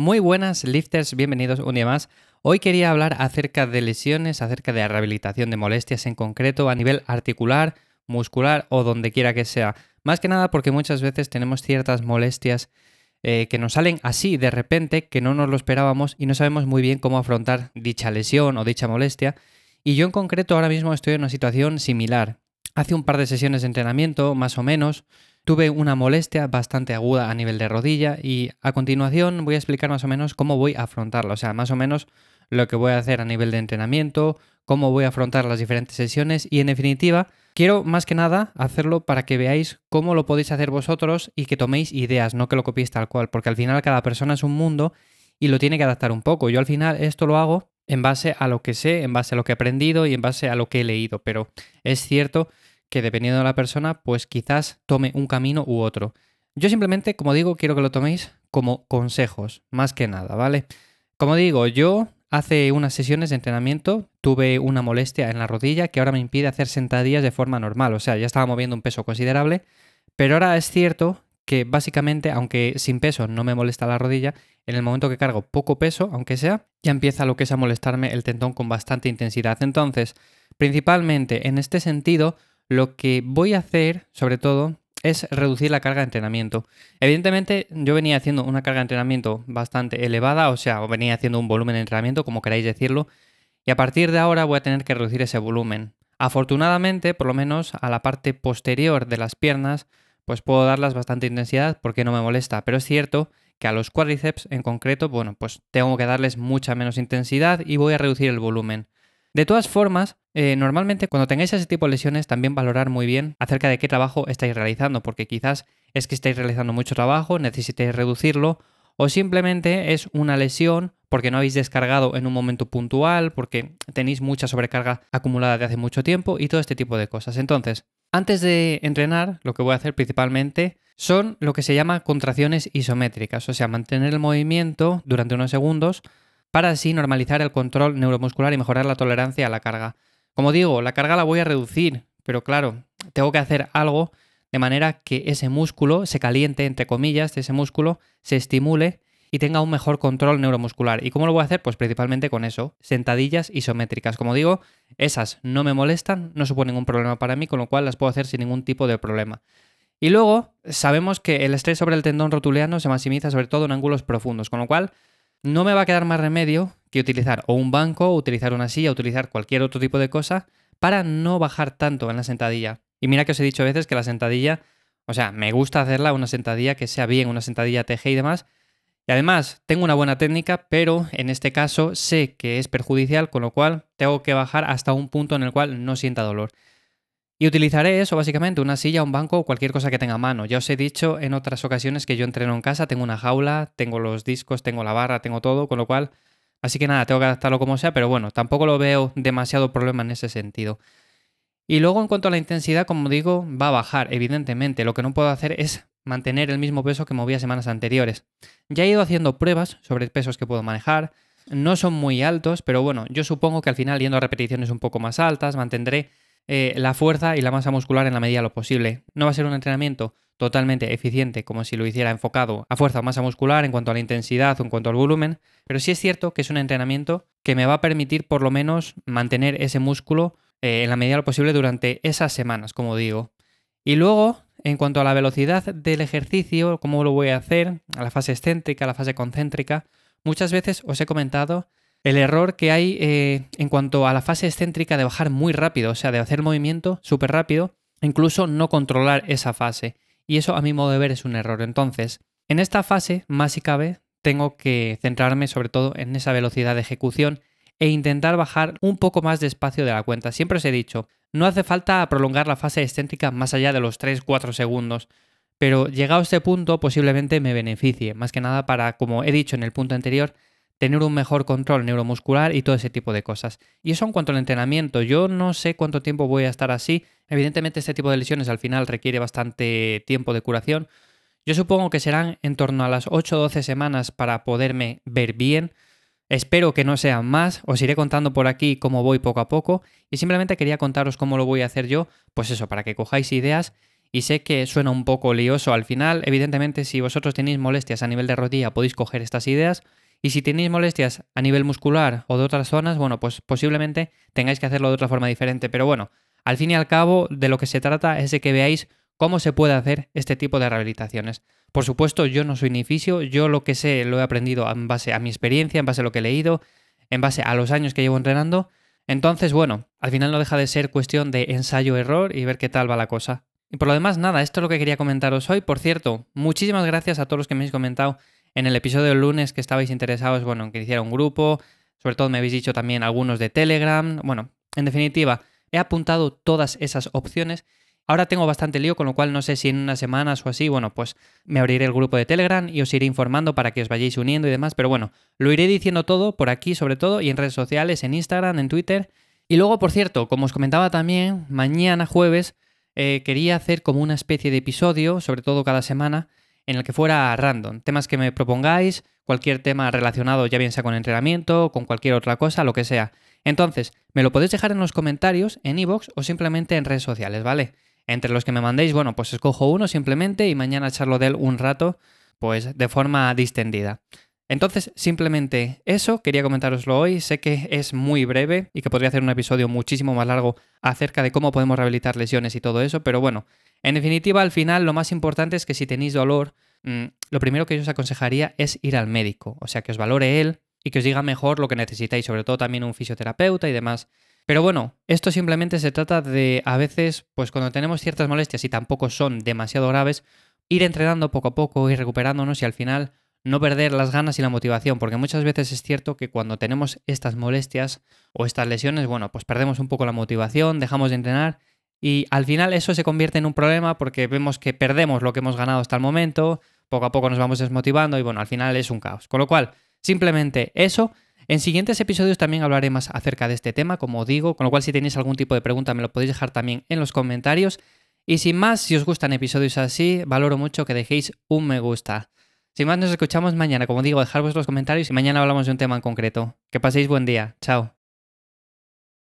Muy buenas lifters, bienvenidos un día más. Hoy quería hablar acerca de lesiones, acerca de la rehabilitación de molestias en concreto a nivel articular, muscular o donde quiera que sea. Más que nada porque muchas veces tenemos ciertas molestias eh, que nos salen así de repente, que no nos lo esperábamos y no sabemos muy bien cómo afrontar dicha lesión o dicha molestia. Y yo en concreto ahora mismo estoy en una situación similar. Hace un par de sesiones de entrenamiento, más o menos, Tuve una molestia bastante aguda a nivel de rodilla y a continuación voy a explicar más o menos cómo voy a afrontarla, o sea, más o menos lo que voy a hacer a nivel de entrenamiento, cómo voy a afrontar las diferentes sesiones y en definitiva quiero más que nada hacerlo para que veáis cómo lo podéis hacer vosotros y que toméis ideas, no que lo copiéis tal cual, porque al final cada persona es un mundo y lo tiene que adaptar un poco. Yo al final esto lo hago en base a lo que sé, en base a lo que he aprendido y en base a lo que he leído, pero es cierto que dependiendo de la persona, pues quizás tome un camino u otro. Yo simplemente, como digo, quiero que lo toméis como consejos, más que nada, ¿vale? Como digo, yo hace unas sesiones de entrenamiento tuve una molestia en la rodilla que ahora me impide hacer sentadillas de forma normal, o sea, ya estaba moviendo un peso considerable, pero ahora es cierto que básicamente, aunque sin peso no me molesta la rodilla, en el momento que cargo poco peso, aunque sea, ya empieza lo que es a molestarme el tendón con bastante intensidad. Entonces, principalmente en este sentido, lo que voy a hacer, sobre todo, es reducir la carga de entrenamiento. Evidentemente, yo venía haciendo una carga de entrenamiento bastante elevada, o sea, venía haciendo un volumen de entrenamiento, como queráis decirlo, y a partir de ahora voy a tener que reducir ese volumen. Afortunadamente, por lo menos a la parte posterior de las piernas, pues puedo darlas bastante intensidad porque no me molesta, pero es cierto que a los cuádriceps en concreto, bueno, pues tengo que darles mucha menos intensidad y voy a reducir el volumen. De todas formas, eh, normalmente cuando tengáis ese tipo de lesiones también valorar muy bien acerca de qué trabajo estáis realizando, porque quizás es que estáis realizando mucho trabajo, necesitéis reducirlo, o simplemente es una lesión porque no habéis descargado en un momento puntual, porque tenéis mucha sobrecarga acumulada de hace mucho tiempo y todo este tipo de cosas. Entonces, antes de entrenar, lo que voy a hacer principalmente son lo que se llama contracciones isométricas, o sea, mantener el movimiento durante unos segundos para así normalizar el control neuromuscular y mejorar la tolerancia a la carga. Como digo, la carga la voy a reducir, pero claro, tengo que hacer algo de manera que ese músculo se caliente, entre comillas, ese músculo se estimule y tenga un mejor control neuromuscular. ¿Y cómo lo voy a hacer? Pues principalmente con eso, sentadillas isométricas. Como digo, esas no me molestan, no suponen un problema para mí, con lo cual las puedo hacer sin ningún tipo de problema. Y luego sabemos que el estrés sobre el tendón rotuliano se maximiza sobre todo en ángulos profundos, con lo cual no me va a quedar más remedio que utilizar o un banco, o utilizar una silla, utilizar cualquier otro tipo de cosa para no bajar tanto en la sentadilla. Y mira que os he dicho a veces que la sentadilla, o sea, me gusta hacerla una sentadilla que sea bien, una sentadilla TG y demás. Y además, tengo una buena técnica, pero en este caso sé que es perjudicial, con lo cual tengo que bajar hasta un punto en el cual no sienta dolor. Y utilizaré eso básicamente, una silla, un banco o cualquier cosa que tenga a mano. Ya os he dicho en otras ocasiones que yo entreno en casa, tengo una jaula, tengo los discos, tengo la barra, tengo todo, con lo cual, así que nada, tengo que adaptarlo como sea, pero bueno, tampoco lo veo demasiado problema en ese sentido. Y luego en cuanto a la intensidad, como digo, va a bajar, evidentemente. Lo que no puedo hacer es mantener el mismo peso que movía semanas anteriores. Ya he ido haciendo pruebas sobre pesos que puedo manejar. No son muy altos, pero bueno, yo supongo que al final yendo a repeticiones un poco más altas, mantendré eh, la fuerza y la masa muscular en la medida de lo posible. No va a ser un entrenamiento totalmente eficiente como si lo hiciera enfocado a fuerza o masa muscular en cuanto a la intensidad o en cuanto al volumen, pero sí es cierto que es un entrenamiento que me va a permitir por lo menos mantener ese músculo eh, en la medida de lo posible durante esas semanas, como digo. Y luego, en cuanto a la velocidad del ejercicio, cómo lo voy a hacer, a la fase excéntrica, a la fase concéntrica, muchas veces os he comentado el error que hay eh, en cuanto a la fase excéntrica de bajar muy rápido, o sea, de hacer movimiento súper rápido, incluso no controlar esa fase. Y eso a mi modo de ver es un error. Entonces, en esta fase, más si cabe, tengo que centrarme sobre todo en esa velocidad de ejecución e intentar bajar un poco más despacio de la cuenta. Siempre os he dicho, no hace falta prolongar la fase excéntrica más allá de los 3-4 segundos, pero llegado a este punto posiblemente me beneficie, más que nada para, como he dicho en el punto anterior, tener un mejor control neuromuscular y todo ese tipo de cosas. Y eso en cuanto al entrenamiento, yo no sé cuánto tiempo voy a estar así. Evidentemente este tipo de lesiones al final requiere bastante tiempo de curación. Yo supongo que serán en torno a las 8 o 12 semanas para poderme ver bien. Espero que no sean más, os iré contando por aquí cómo voy poco a poco y simplemente quería contaros cómo lo voy a hacer yo, pues eso, para que cojáis ideas y sé que suena un poco lioso al final. Evidentemente, si vosotros tenéis molestias a nivel de rodilla, podéis coger estas ideas. Y si tenéis molestias a nivel muscular o de otras zonas, bueno, pues posiblemente tengáis que hacerlo de otra forma diferente. Pero bueno, al fin y al cabo, de lo que se trata es de que veáis cómo se puede hacer este tipo de rehabilitaciones. Por supuesto, yo no soy ni yo lo que sé lo he aprendido en base a mi experiencia, en base a lo que he leído, en base a los años que llevo entrenando. Entonces, bueno, al final no deja de ser cuestión de ensayo-error y ver qué tal va la cosa. Y por lo demás, nada, esto es lo que quería comentaros hoy. Por cierto, muchísimas gracias a todos los que me habéis comentado en el episodio del lunes que estabais interesados, bueno, en que hiciera un grupo. Sobre todo me habéis dicho también algunos de Telegram. Bueno, en definitiva, he apuntado todas esas opciones. Ahora tengo bastante lío, con lo cual no sé si en unas semanas o así, bueno, pues me abriré el grupo de Telegram y os iré informando para que os vayáis uniendo y demás. Pero bueno, lo iré diciendo todo por aquí sobre todo y en redes sociales, en Instagram, en Twitter. Y luego, por cierto, como os comentaba también, mañana jueves eh, quería hacer como una especie de episodio, sobre todo cada semana, en el que fuera random. Temas que me propongáis, cualquier tema relacionado ya bien sea con entrenamiento, con cualquier otra cosa, lo que sea. Entonces, me lo podéis dejar en los comentarios, en iVoox o simplemente en redes sociales, ¿vale? Entre los que me mandéis, bueno, pues escojo uno simplemente y mañana charlo de él un rato, pues de forma distendida. Entonces, simplemente eso, quería comentároslo hoy. Sé que es muy breve y que podría hacer un episodio muchísimo más largo acerca de cómo podemos rehabilitar lesiones y todo eso, pero bueno, en definitiva, al final lo más importante es que si tenéis dolor, mm, lo primero que yo os aconsejaría es ir al médico, o sea, que os valore él y que os diga mejor lo que necesitáis, sobre todo también un fisioterapeuta y demás. Pero bueno, esto simplemente se trata de a veces, pues cuando tenemos ciertas molestias y tampoco son demasiado graves, ir entrenando poco a poco, ir recuperándonos y al final no perder las ganas y la motivación, porque muchas veces es cierto que cuando tenemos estas molestias o estas lesiones, bueno, pues perdemos un poco la motivación, dejamos de entrenar y al final eso se convierte en un problema porque vemos que perdemos lo que hemos ganado hasta el momento, poco a poco nos vamos desmotivando y bueno, al final es un caos. Con lo cual, simplemente eso. En siguientes episodios también hablaré más acerca de este tema, como digo, con lo cual si tenéis algún tipo de pregunta me lo podéis dejar también en los comentarios. Y sin más, si os gustan episodios así, valoro mucho que dejéis un me gusta. Sin más, nos escuchamos mañana. Como digo, dejar vuestros comentarios y mañana hablamos de un tema en concreto. Que paséis buen día. Chao.